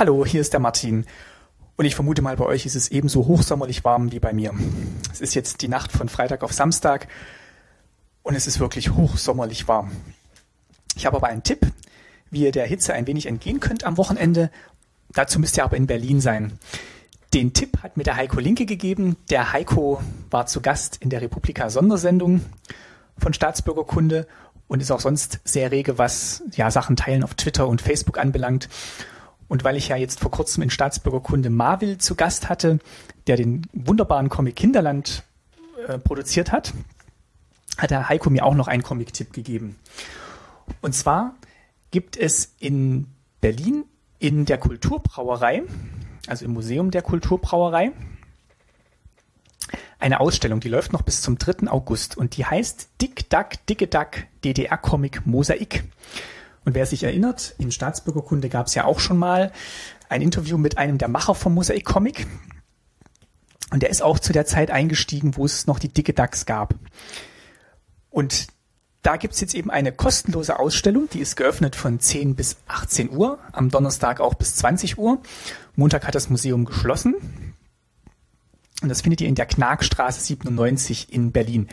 Hallo, hier ist der Martin. Und ich vermute mal, bei euch ist es ebenso hochsommerlich warm wie bei mir. Es ist jetzt die Nacht von Freitag auf Samstag und es ist wirklich hochsommerlich warm. Ich habe aber einen Tipp, wie ihr der Hitze ein wenig entgehen könnt am Wochenende. Dazu müsst ihr aber in Berlin sein. Den Tipp hat mir der Heiko Linke gegeben. Der Heiko war zu Gast in der Republika Sondersendung von Staatsbürgerkunde und ist auch sonst sehr rege, was ja Sachen teilen auf Twitter und Facebook anbelangt. Und weil ich ja jetzt vor kurzem in Staatsbürgerkunde Marvel zu Gast hatte, der den wunderbaren Comic Kinderland äh, produziert hat, hat der Heiko mir auch noch einen Comic-Tipp gegeben. Und zwar gibt es in Berlin in der Kulturbrauerei, also im Museum der Kulturbrauerei, eine Ausstellung, die läuft noch bis zum 3. August und die heißt Dick Duck, Dicke Duck, DDR-Comic Mosaik. Und wer sich erinnert, in Staatsbürgerkunde gab es ja auch schon mal ein Interview mit einem der Macher vom Mosaik-Comic. Und der ist auch zu der Zeit eingestiegen, wo es noch die Dicke Ducks gab. Und da gibt's jetzt eben eine kostenlose Ausstellung, die ist geöffnet von 10 bis 18 Uhr, am Donnerstag auch bis 20 Uhr. Montag hat das Museum geschlossen. Und das findet ihr in der Knagstraße 97 in Berlin.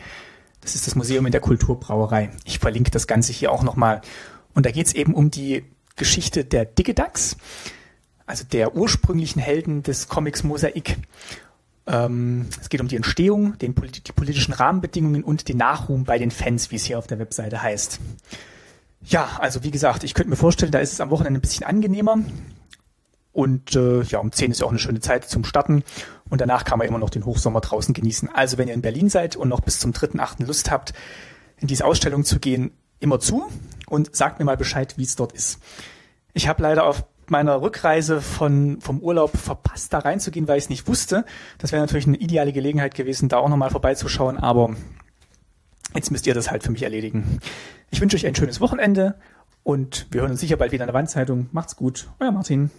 Das ist das Museum in der Kulturbrauerei. Ich verlinke das Ganze hier auch nochmal. Und da geht's eben um die Geschichte der Digidax, also der ursprünglichen Helden des Comics Mosaik. Ähm, es geht um die Entstehung, den, die politischen Rahmenbedingungen und den Nachruhm bei den Fans, wie es hier auf der Webseite heißt. Ja, also wie gesagt, ich könnte mir vorstellen, da ist es am Wochenende ein bisschen angenehmer. Und äh, ja, um 10 ist ja auch eine schöne Zeit zum Starten. Und danach kann man immer noch den Hochsommer draußen genießen. Also wenn ihr in Berlin seid und noch bis zum 3.8. Lust habt, in diese Ausstellung zu gehen, immer zu und sagt mir mal Bescheid, wie es dort ist. Ich habe leider auf meiner Rückreise von, vom Urlaub verpasst, da reinzugehen, weil ich es nicht wusste. Das wäre natürlich eine ideale Gelegenheit gewesen, da auch nochmal vorbeizuschauen, aber jetzt müsst ihr das halt für mich erledigen. Ich wünsche euch ein schönes Wochenende und wir hören uns sicher bald wieder in der Wandzeitung. Macht's gut, euer Martin.